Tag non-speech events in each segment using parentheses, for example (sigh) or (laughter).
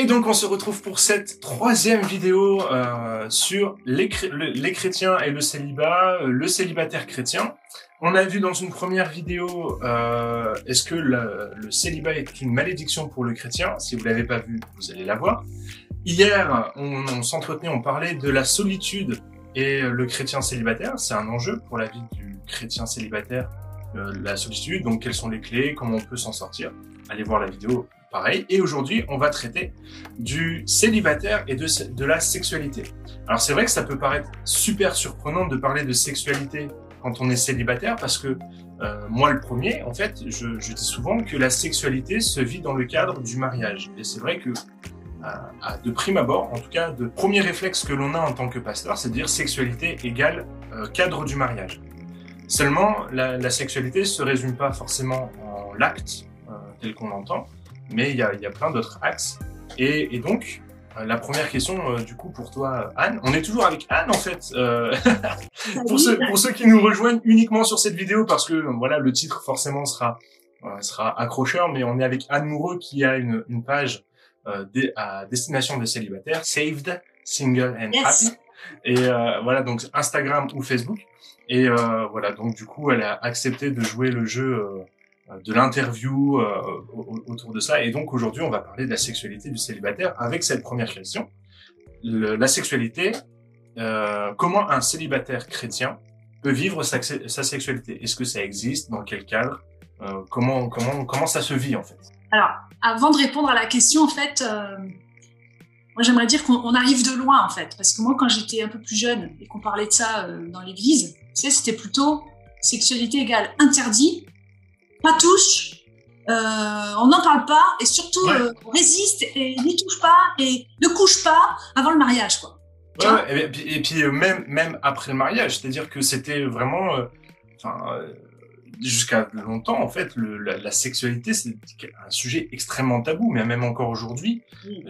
Et donc on se retrouve pour cette troisième vidéo euh, sur les, les, chrétiens et le célibat, le célibataire chrétien. On a vu dans une première vidéo, euh, est-ce que le, célibat est une malédiction pour le chrétien? Si vous l'avez pas vu, vous allez la voir. Hier, on, on s'entretenait, on parlait de la solitude et le chrétien célibataire. C'est un enjeu pour la vie du chrétien célibataire, euh, la solitude. Donc quelles sont les clés, comment on peut s'en sortir? Allez voir la vidéo pareil. Et aujourd'hui, on va traiter du célibataire et de, la sexualité. Alors c'est vrai que ça peut paraître super surprenant de parler de sexualité quand on est célibataire parce que euh, moi le premier, en fait, je, je, dis souvent que la sexualité se vit dans le cadre du mariage. Et c'est vrai que à, de prime abord, en tout cas, de premier réflexe que l'on a en tant que pasteur, c'est de dire sexualité égale euh, cadre du mariage. Seulement, la, la sexualité se résume pas forcément en l'acte euh, tel qu'on l'entend, mais il y a, y a, plein d'autres axes. Et, et donc, euh, la première question, euh, du coup, pour toi, Anne, on est toujours avec Anne, en fait, euh, (laughs) pour, ceux, pour ceux qui nous rejoignent uniquement sur cette vidéo, parce que voilà, le titre forcément sera sera accrocheur, mais on est avec Anne Moureux qui a une, une page à destination des célibataires, Saved, Single and Happy. Et voilà, donc Instagram ou Facebook. Et voilà, donc du coup, elle a accepté de jouer le jeu euh, de l'interview euh, autour de ça. Et donc aujourd'hui, on va parler de la sexualité du célibataire avec cette première question. la sexualité, euh, comment un célibataire chrétien peut vivre sa, sa sexualité? Est-ce que ça existe? Dans quel cadre? Euh, comment, comment, comment ça se vit en fait? Alors, avant de répondre à la question, en fait, euh, moi j'aimerais dire qu'on arrive de loin en fait. Parce que moi, quand j'étais un peu plus jeune et qu'on parlait de ça dans l'église, tu sais, c'était plutôt sexualité égale interdit pas touche, euh, on n'en parle pas et surtout euh, résiste et n'y touche pas et ne couche pas avant le mariage quoi. Ouais, et, puis, et puis euh, même même après le mariage, c'est-à-dire que c'était vraiment, euh, enfin jusqu'à longtemps, en fait, le, la, la, sexualité, c'est un sujet extrêmement tabou, mais même encore aujourd'hui,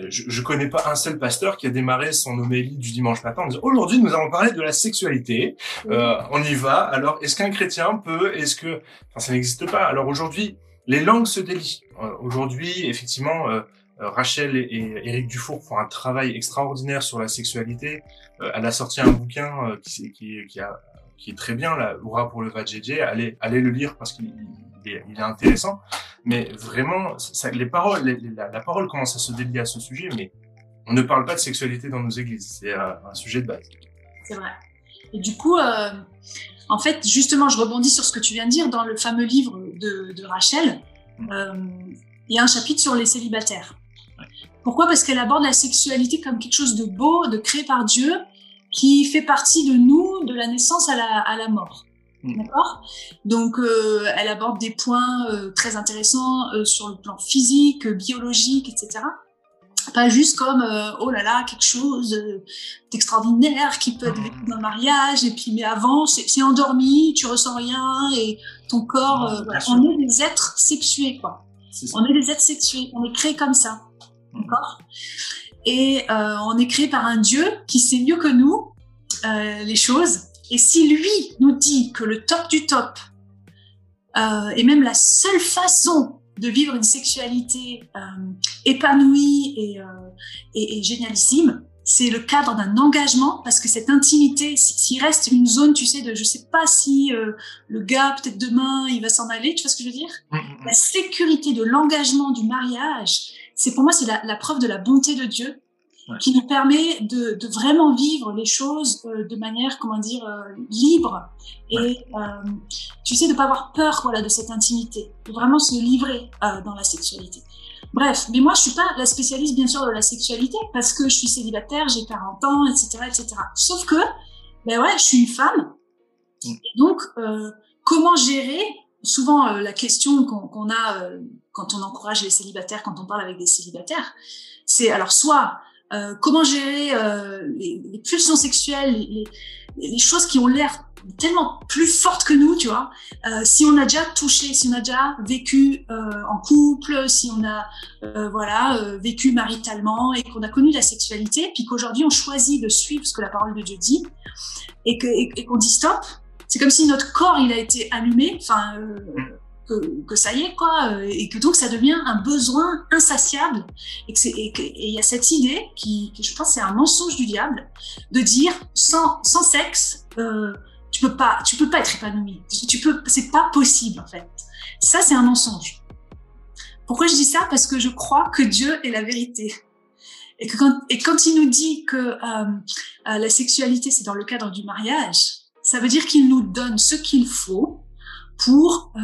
je, je connais pas un seul pasteur qui a démarré son homélie du dimanche matin en disant aujourd'hui nous allons parler de la sexualité, euh, on y va. Alors est-ce qu'un chrétien peut, est-ce que, enfin ça n'existe pas. Alors aujourd'hui, les langues se délient. Euh, aujourd'hui, effectivement. Euh, euh Rachel et, Eric Dufour font un travail extraordinaire sur la sexualité. Euh, elle a sorti un bouquin qui, qui, qui, a qui est très bien, là, Oura pour le VAJJ, allez, allez le lire parce qu'il est, il est intéressant. Mais vraiment, ça, les paroles, la, la, parole commence à se délier à ce sujet, mais on ne parle pas de sexualité dans nos églises. C'est un, un, sujet de base. C'est vrai. Et du coup, euh, en fait, justement, je rebondis sur ce que tu viens de dire dans le fameux livre de, de Rachel. Mm. Euh, il y a un chapitre sur les célibataires. Ouais. Pourquoi? Parce qu'elle aborde la sexualité comme quelque chose de beau, de créé par Dieu, qui fait partie de nous de la naissance à la, à la mort. Mmh. D'accord? Donc, euh, elle aborde des points euh, très intéressants euh, sur le plan physique, biologique, etc. Pas juste comme oh là là quelque chose d'extraordinaire qui peut être vécu dans le mariage et puis mais avant c'est endormi, tu ressens rien et ton corps. Voilà. On est des êtres sexués quoi. Est on est des êtres sexués, on est créés comme ça. Mmh. D'accord? Et on est créé par un Dieu qui sait mieux que nous euh, les choses. Et si lui nous dit que le top du top euh, est même la seule façon de vivre une sexualité euh, épanouie et, et, et génialissime, c'est le cadre d'un engagement parce que cette intimité, s'il reste une zone, tu sais, de je sais pas si euh, le gars peut-être demain il va s'en aller, tu vois ce que je veux dire? Mmh, mmh. La sécurité de l'engagement du mariage, c'est pour moi c'est la, la, preuve de la bonté de Dieu ouais. qui nous permet de, de, vraiment vivre les choses euh, de manière comment dire euh, libre et ouais. euh, tu sais de pas avoir peur voilà de cette intimité de vraiment se livrer dans la sexualité bref mais moi je suis pas la spécialiste bien sûr de la sexualité parce que je suis célibataire j'ai 40 ans etc etc sauf que ben ouais je suis une femme mm. et donc comment gérer souvent euh, la question qu'on qu a euh, quand on encourage les célibataires, quand on parle avec des célibataires, c'est alors soit euh, comment gérer euh, les, les, pulsions sexuelles, les, les choses qui ont l'air tellement plus fortes que nous, tu vois. Euh, si on a déjà touché, si on a déjà vécu euh, en couple, si on a voilà vécu maritalement et qu'on a connu la sexualité, puis qu'aujourd'hui on choisit de suivre ce que la parole de Dieu dit et que et, et qu'on dit stop, c'est comme si notre corps il a été allumé, enfin que, ça y est, quoi, euh, et que donc ça devient un besoin insatiable. Et il y a cette idée qui, je pense, c'est un mensonge du diable, de dire sans, sexe, euh, tu peux pas, peux pas être épanoui. Tu peux, c'est pas possible en fait. Ça, c'est un mensonge. Pourquoi je dis ça? Parce que je crois que Dieu est la vérité. Et, quand, il nous dit que euh la sexualité, c'est dans le cadre du mariage, ça veut dire qu'il nous donne ce qu'il faut pour euh,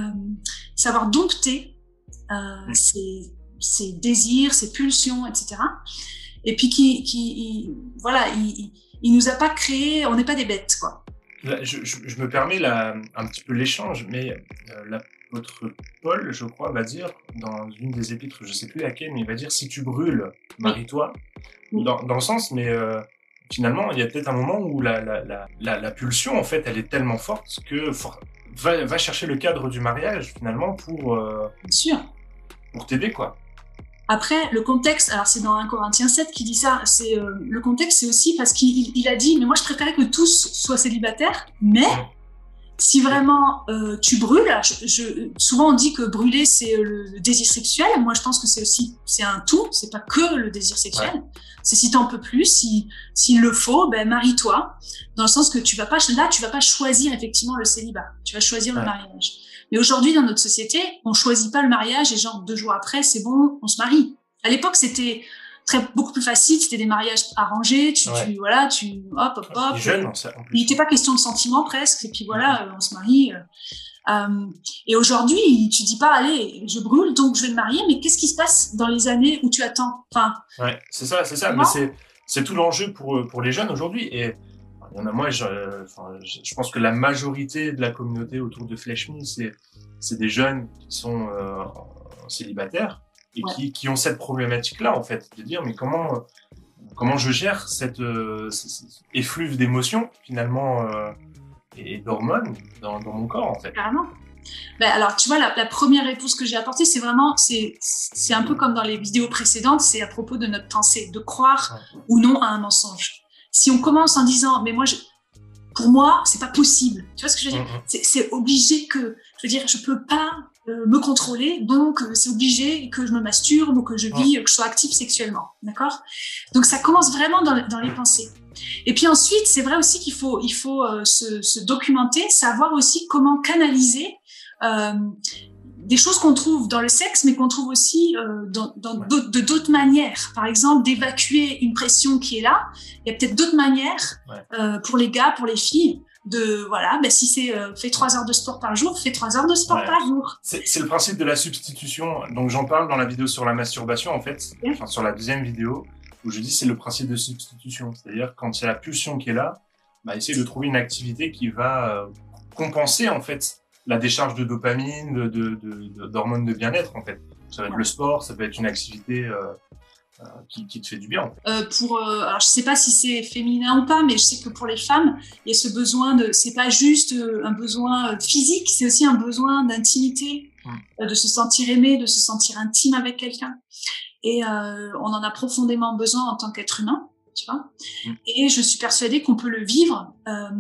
savoir dompter euh, ses, ses, désirs, ses pulsions, etc. Et puis qui, qui voilà, il, il nous a pas créé, on n'est pas des bêtes, quoi. je, je, je, me permets là un petit peu l'échange, mais euh, l'apôtre Paul, je crois, va dire dans une des épîtres, je sais plus laquelle, mais il va dire si tu brûles, marie-toi, oui. dans, dans, le sens, mais euh, finalement, il y a peut-être un moment où la, la, la, la, la pulsion, en fait, elle est tellement forte que for va, va, chercher le cadre du mariage finalement pour euh, Bien sûr. pour t'aider quoi. Après, le contexte, alors c'est dans 1 Corinthiens 7 qui dit ça, c'est euh, le contexte, c'est aussi parce qu'il il a dit, mais moi je préférais que tous soient célibataires, mais si vraiment euh, tu brûles, je, je, souvent on dit que brûler c'est le désir sexuel. Moi je pense que c'est aussi c'est un tout, c'est pas que le désir sexuel. Ouais. C'est si t'en peux plus, si s'il le faut, ben marie-toi. Dans le sens que tu vas pas là, tu vas pas choisir effectivement le célibat, tu vas choisir ouais. le mariage. Mais aujourd'hui dans notre société, on choisit pas le mariage et genre deux jours après c'est bon, on se marie. À l'époque c'était très beaucoup plus facile. C'était des mariages arrangés. Tu, ouais. tu, voilà, tu hop hop hop. Jeune, il n'était pas question de sentiments presque. Et puis voilà, on se marie. Euh, et aujourd'hui, tu dis pas, allez, je brûle, donc je vais me marier. Mais qu'est-ce qui se passe dans les années où tu attends? Enfin. Ouais, c'est ça, c'est ça. Mais c'est c'est tout l'enjeu pour pour les jeunes aujourd'hui. Et il y en a moi, je, enfin, je pense que la majorité de la communauté autour de Flesh Me, c'est c'est des jeunes qui sont euh, célibataires et ouais. qui, qui, ont cette problématique-là, en fait, de dire, mais comment, comment je gère cette, euh, effluve d'émotions, finalement, euh, et d'hormones dans, dans, mon corps, en fait? Carrément. Ben alors, tu vois, la, la première réponse que j'ai apportée, c'est vraiment, c'est, c'est un peu comme dans les vidéos précédentes, c'est à propos de notre pensée, de croire ouais. ou non à un mensonge. Si on commence en disant, mais moi, je, pour moi, c'est pas possible. Tu vois ce que je veux dire? Mm -hmm. C'est obligé que, je veux dire, je peux pas euh, me contrôler, donc euh, c'est obligé que je me masturbe ou que je vis, que je sois active sexuellement, d'accord? Donc ça commence vraiment dans, dans, les pensées. Et puis ensuite, c'est vrai aussi qu'il faut, il faut euh, se, se, documenter, savoir aussi comment canaliser des choses qu'on trouve dans le sexe, mais qu'on trouve aussi euh, dans, dans ouais. de d'autres manières. Par exemple, d'évacuer une pression qui est là. Il y a peut-être d'autres manières ouais. euh, pour les gars, pour les filles, de voilà, ben si c'est euh, fait trois heures de sport par jour, fais trois heures de sport ouais. par jour. C'est le principe de la substitution. Donc j'en parle dans la vidéo sur la masturbation en fait, enfin sur la deuxième vidéo où je dis c'est le principe de substitution, c'est-à-dire quand il y a la pulsion qui est là, bah, essayer de trouver une activité qui va euh, compenser en fait la décharge de dopamine, de, de, d'hormones de, de bien-être en fait. Ça va être le sport, ça peut être une activité euh, qui, qui, te fait du bien. Euh, pour, euh, alors je sais pas si c'est féminin ou pas, mais je sais que pour les femmes, il y a ce besoin de, c'est pas juste euh, un besoin physique, c'est aussi un besoin d'intimité, mmh. de se sentir aimé, de se sentir intime avec quelqu'un. Et on en a profondément besoin en tant qu'être humain tu vois. Mmh. Et je suis persuadée qu'on peut le vivre euh,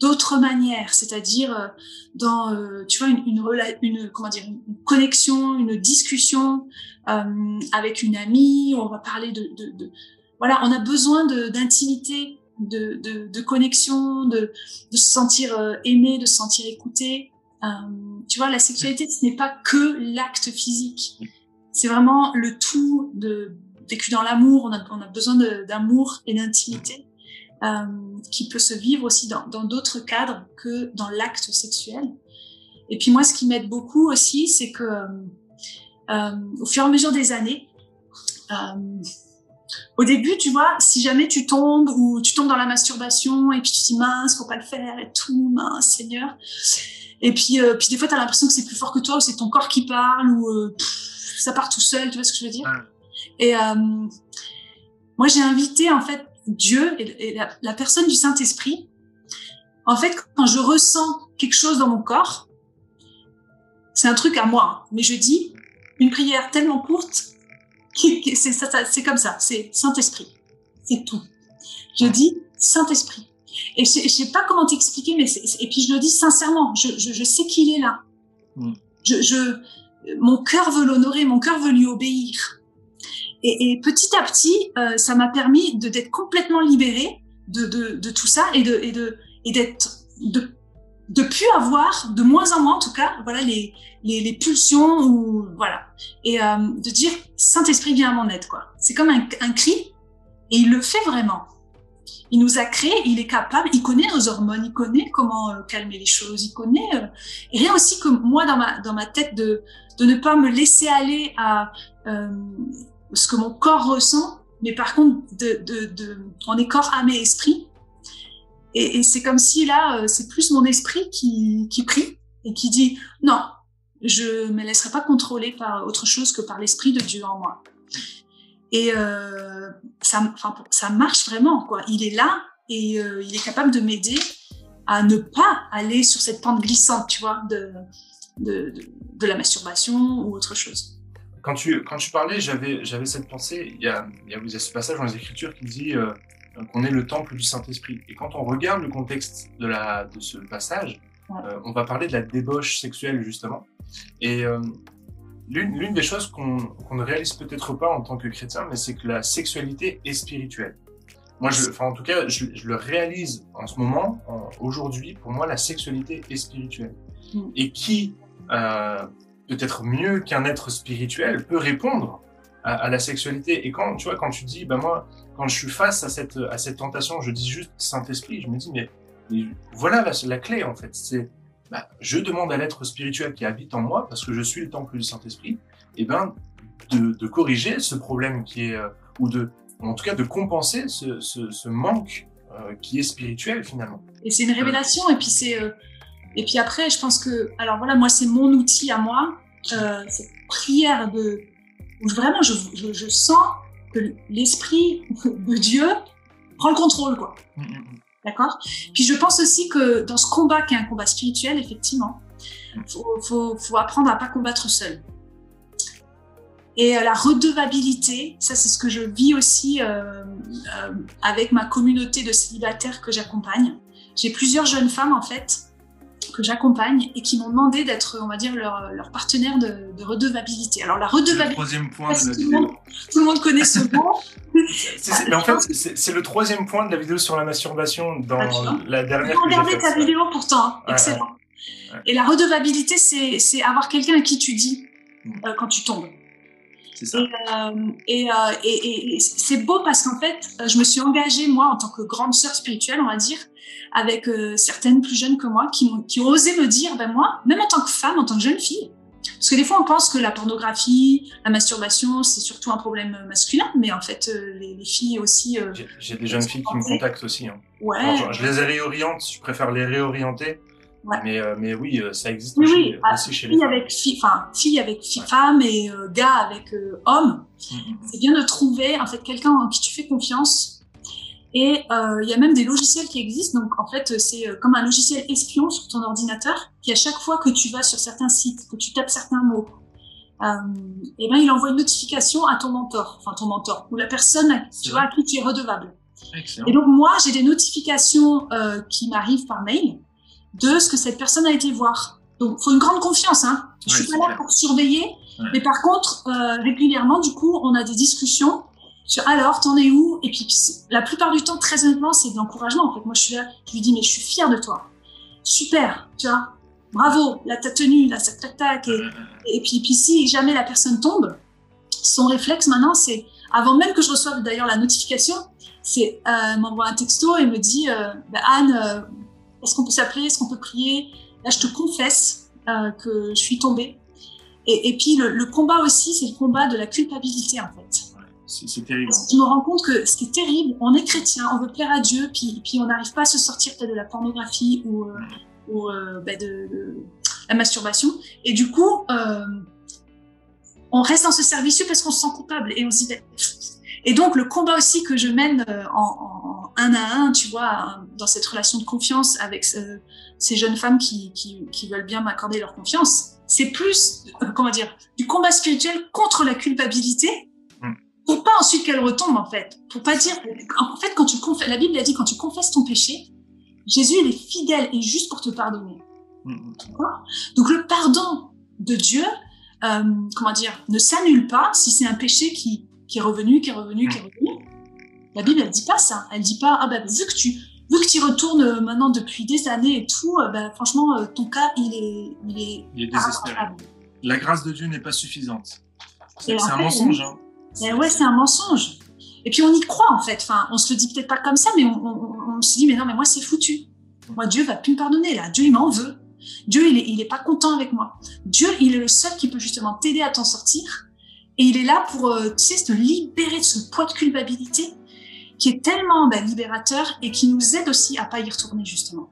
d'autres manières, c'est-à-dire euh, dans, euh, tu vois, une, une, une, comment dire, une connexion, une discussion euh, avec une amie. On va parler de, de, de voilà, on a besoin d'intimité, de, de, de, connexion, de, de se sentir aimé, de se sentir écouté. Tu vois, la sexualité, ce n'est pas que l'acte physique. C'est vraiment le tout de vécu dans l'amour, on a, besoin d'amour et d'intimité euh, qui peut se vivre aussi dans d'autres cadres que dans l'acte sexuel. Et puis moi, ce qui m'aide beaucoup aussi, c'est que euh, au fur et à mesure des années, euh, au début, tu vois, si jamais tu tombes ou tu tombes dans la masturbation et puis tu te dis mince, faut pas le faire et tout, mince, Seigneur. Et puis, euh, des fois, tu as l'impression que c'est plus fort que toi ou c'est ton corps qui parle ou euh, ça part tout seul, tu vois ce que je veux dire? Et euh, moi, j'ai invité en fait Dieu et, la, la, personne du Saint-Esprit. En fait, quand je ressens quelque chose dans mon corps, c'est un truc à moi, mais je dis une prière tellement courte, (laughs) c'est comme ça, c'est Saint-Esprit, c'est tout. Je dis Saint-Esprit. Et je, je sais pas comment t'expliquer, mais et puis je le dis sincèrement, je, je, je sais qu'il est là. Mm. je, je mon cœur veut l'honorer, mon cœur veut lui obéir. Et, et petit à petit, euh, ça m'a permis de d'être complètement libérée de, de, tout ça et de et de et d'être de de plus avoir de moins en moins en tout cas voilà les les, pulsions ou voilà et euh, de dire Saint Esprit viens à mon aide quoi c'est comme un, cri et il le fait vraiment il nous a créé, il est capable, il connaît nos hormones, il connaît comment euh, calmer les choses, il connaît. Et rien aussi que moi dans ma dans ma tête de de ne pas me laisser aller à ce que mon corps ressent, mais par contre on est corps, âme et esprit. Et, c'est comme si là euh, c'est plus mon esprit qui prie et qui dit non, je me laisserai pas contrôler par autre chose que par l'esprit de Dieu en moi. Et euh, ça, marche vraiment, quoi. Il est là et euh, il est capable de m'aider à ne pas aller sur cette pente glissante, tu vois, de la masturbation ou autre chose. Quand tu, quand tu parlais, j'avais, j'avais cette pensée, il y, a, il, y a, ce passage dans les Écritures qui dit euh, qu'on est le temple du Saint-Esprit. Et quand on regarde le contexte de, la, de ce passage, ouais. euh, on va parler de la débauche sexuelle, justement. Et euh, l'une des choses qu'on qu ne réalise peut-être pas en tant que chrétien, mais c'est que la sexualité est spirituelle. Moi, je, enfin, en tout cas, je, je le réalise en ce moment, aujourd'hui. Pour moi, la sexualité est spirituelle. Mm. Et qui, euh, peut-être mieux qu'un être spirituel, peut répondre à, à, la sexualité. Et quand, tu vois, quand tu dis, bah moi, quand je suis face à cette à cette tentation, je dis juste Saint Esprit. Je me dis, mais, mais voilà la, la clé en fait. C'est bah, je demande à l'être spirituel qui habite en moi, parce que je suis le temple du Saint-Esprit, et eh ben, de, de, corriger ce problème qui est, euh, ou de, en tout cas, de compenser ce, ce, ce manque euh, qui est spirituel finalement. Et c'est une révélation, et puis c'est, euh, et puis après, je pense que, alors voilà, moi c'est mon outil à moi, euh, cette prière de, où vraiment je, je, je sens que l'esprit de Dieu prend le contrôle, quoi. Mm -hmm. D'accord? Puis je pense aussi que dans ce combat qui est un combat spirituel, effectivement, faut, faut, faut apprendre à pas combattre seul. Et euh, la redevabilité, ça c'est ce que je vis aussi euh, euh, avec ma communauté de célibataires que j'accompagne. J'ai plusieurs jeunes femmes en fait que j'accompagne et qui m'ont demandé d'être, on va dire, leur, leur partenaire de, de, redevabilité. Alors la redevabilité, le troisième point de la tout, le monde, tout le monde connaît ce mot. (laughs) mais en fait, c'est le troisième point de la vidéo sur la masturbation dans ah, la dernière. Regardez ta vidéo pourtant, ouais, excellent. Ouais, ouais. Et la redevabilité, c'est avoir quelqu'un à qui tu dis mm. euh, quand tu tombes. Ça. Et, euh, et, euh, et, et c'est beau parce qu'en fait, je me suis engagée, moi, en tant que grande sœur spirituelle, on va dire, avec euh, certaines plus jeunes que moi qui, ont, qui ont osé me dire, ben moi, même en tant que femme, en tant que jeune fille, parce que des fois on pense que la pornographie, la masturbation, c'est surtout un problème masculin, mais en fait euh, les, les, filles aussi. Euh, J'ai des jeunes filles qui me contactent aussi. Hein. Ouais. Alors, je, je les réoriente, je préfère les réorienter. Ouais. Mais, euh, mais oui, ça existe oui, aussi, oui. Ah, aussi chez les femmes. Avec enfin, fille avec fille, ouais. femme et euh, gars avec euh, homme. Mm -hmm. C'est bien de trouver en fait quelqu'un en qui tu fais confiance et euh, il y a même des logiciels qui existent. Donc, en fait, c'est euh, comme un logiciel espion sur ton ordinateur qui, à chaque fois que tu vas sur certains sites, que tu tapes certains mots, euh, et ben, il envoie une notification à ton mentor, enfin ton mentor, ou la personne tu vois, à qui tu es redevable. Excellent. Et donc, moi, j'ai des notifications euh, qui m'arrivent par mail de ce que cette personne a été voir. Donc, faut une grande confiance. Hein. Je ouais, suis pas là clair. pour surveiller, ouais. mais par contre, euh, régulièrement, du coup, on a des discussions alors t'en es où? Et puis la plupart du temps très honnêtement c'est de l'encouragement en fait. Moi je suis là je lui dis mais je suis fière de toi. Super tu vois. Bravo là t'as tenu là tac tac tac et, puis puis si jamais la personne tombe son réflexe maintenant c'est avant même que je reçoive d'ailleurs la notification c'est euh, m'envoie un texto et me dit euh, bah, Anne euh, est-ce qu'on peut s'appeler? Est-ce qu'on peut prier? Là je te confesse euh, que je suis tombée. Et, et puis le, le combat aussi c'est le combat de la culpabilité en fait c'est terrible. Je me rends compte que ce qui est terrible, on est chrétien, on veut plaire à Dieu, puis, on n'arrive pas à se sortir de la pornographie ou, euh, euh, bah de, la masturbation. Et du coup, euh, on reste dans ce service parce qu'on se sent coupable et on se dit. Et donc le combat aussi que je mène en, un à un, tu vois, dans cette relation de confiance avec ce, ces jeunes femmes qui, qui, veulent bien m'accorder leur confiance, c'est plus, comment dire, du combat spirituel contre la culpabilité pour pas ensuite qu'elle retombe en fait. Pour pas dire, en fait, quand tu confesses, la Bible a dit quand tu confesses ton péché, Jésus il est fidèle et juste pour te pardonner. Mm, Donc le pardon, de Dieu, euh, comment dire, ne s'annule pas si c'est un péché qui, qui est revenu, qui est revenu, qui est revenu. La Bible, elle dit pas ça. Elle dit pas, ah ben, vu que tu, vu que tu retournes euh, maintenant depuis des années et tout, ben, franchement, ton cas, il est, il est, il est désespéré. La grâce de Dieu n'est pas suffisante. C'est un mensonge. Hein. Ouais, c'est un mensonge. Et puis on y croit en fait. Enfin, on se le dit peut-être pas comme ça, mais on, se dit mais non, mais moi c'est foutu. Moi Dieu va plus me pardonner là. Dieu il m'en veut. Dieu, il est, il est pas content avec moi. Dieu, il est le seul qui peut justement t'aider à t'en sortir. Et il est là pour, euh, tu sais, te libérer de ce poids de culpabilité qui est tellement ben, libérateur et qui nous aide aussi à pas y retourner justement.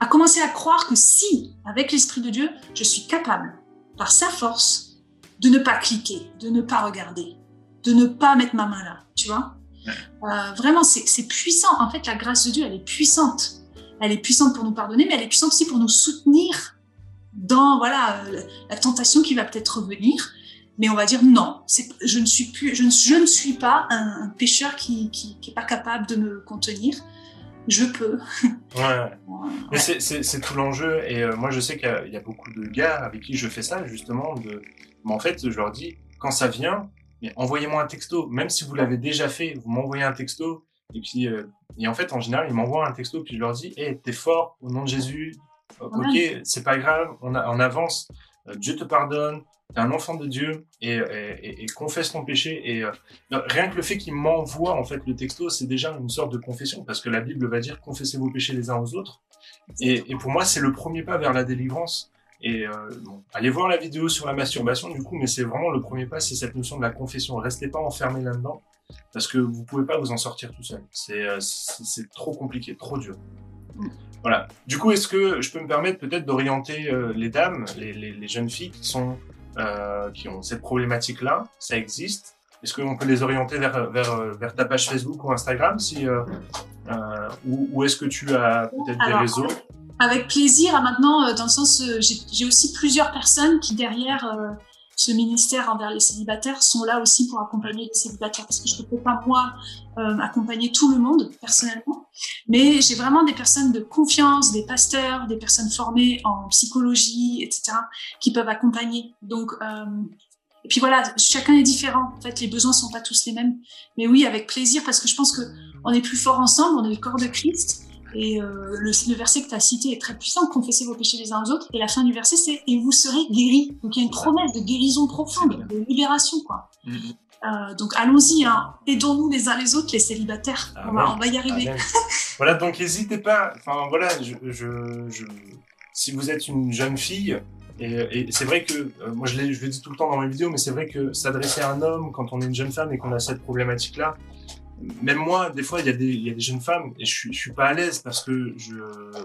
À commencer à croire que si, avec l'Esprit de Dieu, je suis capable, par sa force, de ne pas cliquer, de ne pas regarder, de ne pas mettre ma main là, tu vois. Euh, vraiment, c'est puissant. En fait, la grâce de Dieu, elle est puissante elle est puissante pour nous pardonner, mais elle est puissante aussi pour nous soutenir dans voilà euh, la tentation qui va peut-être revenir. Mais on va dire non, je ne suis plus, je ne, je ne suis pas un, pécheur qui, qui, qui est pas capable de me contenir. Je peux. Ouais. Mais c'est tout l'enjeu. Et euh, moi, je sais qu'il y, a beaucoup de gars avec qui je fais ça justement. De... Mais en fait, je leur dis quand ça vient, envoyez-moi un texto. Même si vous l'avez déjà fait, vous m'envoyez un texto et puis, euh, et en fait, en général, ils m'envoient un texto, puis je leur dis, hé, t'es fort, au nom de Jésus, ok, c'est pas grave, on, on avance, euh, Dieu te pardonne, t'es un enfant de Dieu, et, et, et confesse ton péché. Et euh, rien que le fait qu'ils m'envoient, en fait, le texto, c'est déjà une sorte de confession, parce que la Bible va dire, confessez vos péchés les uns aux autres. Et, et pour moi, c'est le premier pas vers la délivrance. Et euh, bon, allez voir la vidéo sur la masturbation du coup, mais c'est vraiment le premier pas, c'est cette notion de la confession. Restez pas enfermé là-dedans parce que vous pouvez pas vous en sortir tout seul. C'est euh, trop compliqué, trop dur. Voilà. Du coup, est-ce que je peux me permettre peut-être d'orienter euh, les dames, les, les, les, jeunes filles qui sont euh, qui ont cette problématique-là? Ça existe. Est-ce qu'on peut les orienter vers, vers, vers ta page Facebook ou Instagram si, euh, euh ou, ou est-ce que tu as peut-être des réseaux? Avec plaisir. Maintenant, dans le sens, j'ai aussi plusieurs personnes qui derrière ce ministère envers les célibataires sont là aussi pour accompagner les célibataires parce que je ne peux pas moi euh, accompagner tout le monde personnellement, mais j'ai vraiment des personnes de confiance, des pasteurs, des personnes formées en psychologie, etc., qui peuvent accompagner. Donc euh, et puis voilà, chacun est différent. En fait, les besoins sont pas tous les mêmes. Mais oui, avec plaisir, parce que je pense que on est plus fort ensemble, on est le corps de Christ. Et euh, le, verset que tu as cité est très puissant, confessez vos péchés les uns aux autres. Et la fin du verset, c'est et vous serez guéris. Donc il y a une promesse de guérison profonde, de libération, quoi. Mm-hmm. Euh, donc allons-y, hein. aidons-nous les uns les autres, les célibataires. on, va, on, va, y arriver. voilà, donc n'hésitez pas. Enfin voilà, je, je, je, si vous êtes une jeune fille, et, et c'est vrai que euh, moi je, je le dis tout le temps dans mes vidéos, mais c'est vrai que s'adresser à un homme quand on est une jeune femme et qu'on a cette problématique-là, même moi, des fois, il y, a des, jeunes femmes et je suis, suis pas à l'aise parce que je,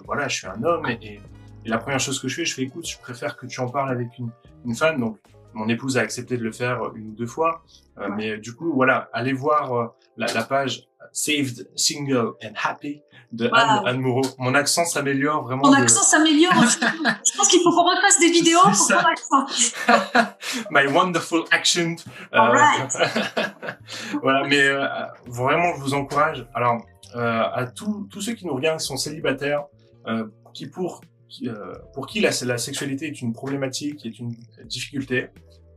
voilà, je suis un homme et, et, la première chose que je fais, je fais écoute, je préfère que tu en parles avec une, une femme. Donc, mon épouse a accepté de le faire une ou deux fois, euh, mais du coup, voilà, allez voir euh, la, la, page Saved, Single and Happy de Anne, Anne, Moreau. Mon accent s'améliore vraiment. Mon accent s'améliore. (laughs) je pense qu'il faut qu'on refasse des vidéos pour accent. (laughs) My wonderful accent. Euh, (laughs) voilà, mais euh, vraiment, je vous encourage. Alors, euh, à tous tous ceux qui nous regardent, qui sont célibataires, euh, qui pour qui, pour qui la, la sexualité est une problématique, est une difficulté,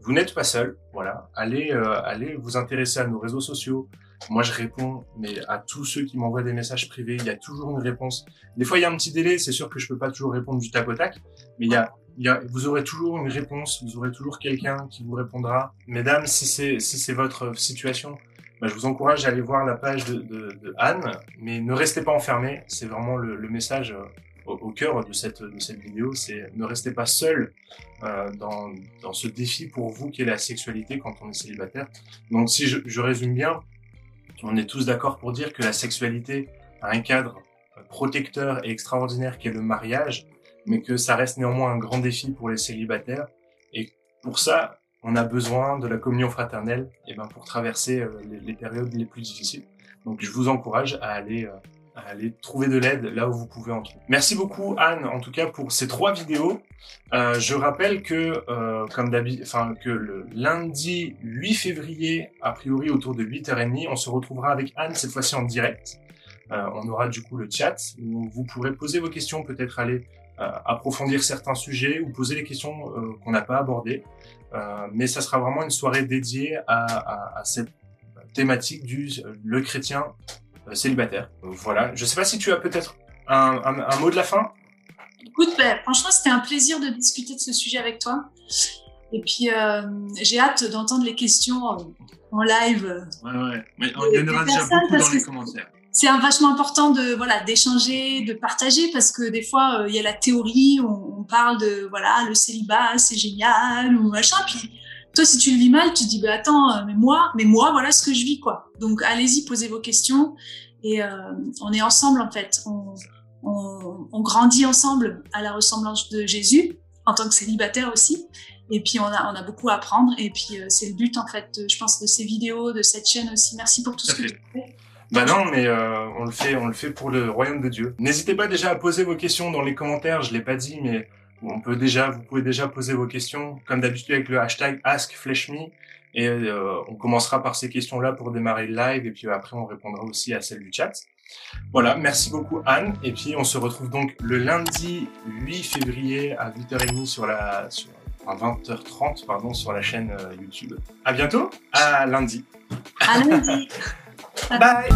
vous n'êtes pas seul. Voilà, allez allez vous intéresser à nos réseaux sociaux. Moi, je réponds, mais à tous ceux qui m'envoient des messages privés, il y a toujours une réponse. Des fois, il y a un petit délai. C'est sûr que je peux pas toujours répondre du tac au tac, mais il y a, il y a, vous aurez toujours une réponse. Vous aurez toujours quelqu'un qui vous répondra. Mesdames, si c'est, si c'est votre situation, bah, je vous encourage à aller voir la page de, de, de Anne, mais ne restez pas enfermés. C'est vraiment le, le message euh, au, cœur de cette, vidéo. C'est ne restez pas seul euh, dans, ce défi pour vous qui est la sexualité quand on est célibataire. Donc, si je, résume bien, on est tous d'accord pour dire que la sexualité a un cadre protecteur et extraordinaire qui est le mariage, mais que ça reste néanmoins un grand défi pour les célibataires. Et pour ça, on a besoin de la communion fraternelle et ben, pour traverser euh, les, les, périodes les plus difficiles. Donc je vous encourage à aller euh, allez trouver de l'aide là où vous pouvez en trouver. Merci beaucoup Anne, en tout cas pour ces trois vidéos. Euh, je rappelle que, euh, comme d'habitude, enfin que le lundi 8 février, a priori autour de 8h30, on se retrouvera avec Anne cette fois-ci en direct. Euh, on aura du coup le chat où vous pourrez poser vos questions, peut-être aller approfondir certains sujets ou poser les questions qu'on n'a pas abordées. mais ça sera vraiment une soirée dédiée à, à, à cette thématique du le chrétien célibataire. Voilà. Je sais pas si tu as peut-être un, un, un, mot de la fin. Écoute, ben, franchement, c'était un plaisir de discuter de ce sujet avec toi. Et puis, euh, j'ai hâte d'entendre les questions en live. Ouais, ouais. Mais il y en aura déjà beaucoup dans les commentaires. C'est vachement important de voilà d'échanger, de partager parce que des fois euh, il y a la théorie, on, on, parle de voilà le célibat c'est génial ou machin. Puis toi si tu le vis mal, tu te dis bah attends euh, mais moi mais moi voilà ce que je vis quoi. Donc allez-y posez vos questions et euh, on est ensemble en fait. On, on, on, grandit ensemble à la ressemblance de Jésus en tant que célibataire aussi. Et puis on a, on a beaucoup à apprendre. Et puis euh, c'est le but en fait, je pense, de ces vidéos, de cette chaîne aussi. Merci pour tout ce que tu fais. Bah non, mais euh, on le fait, on le fait pour le royaume de Dieu. N'hésitez pas déjà à poser vos questions dans les commentaires. Je l'ai pas dit, mais on peut déjà, vous pouvez déjà poser vos questions, comme d'habitude avec le hashtag AskFleshMe. Et euh, on commencera par ces questions-là pour démarrer le live, et puis après on répondra aussi à celles du chat. Voilà, merci beaucoup Anne. Et puis on se retrouve donc le lundi 8 février à 8h30 sur la sur, à 20h30 pardon sur la chaîne euh, YouTube. À bientôt, à lundi. À lundi. (laughs) Bye.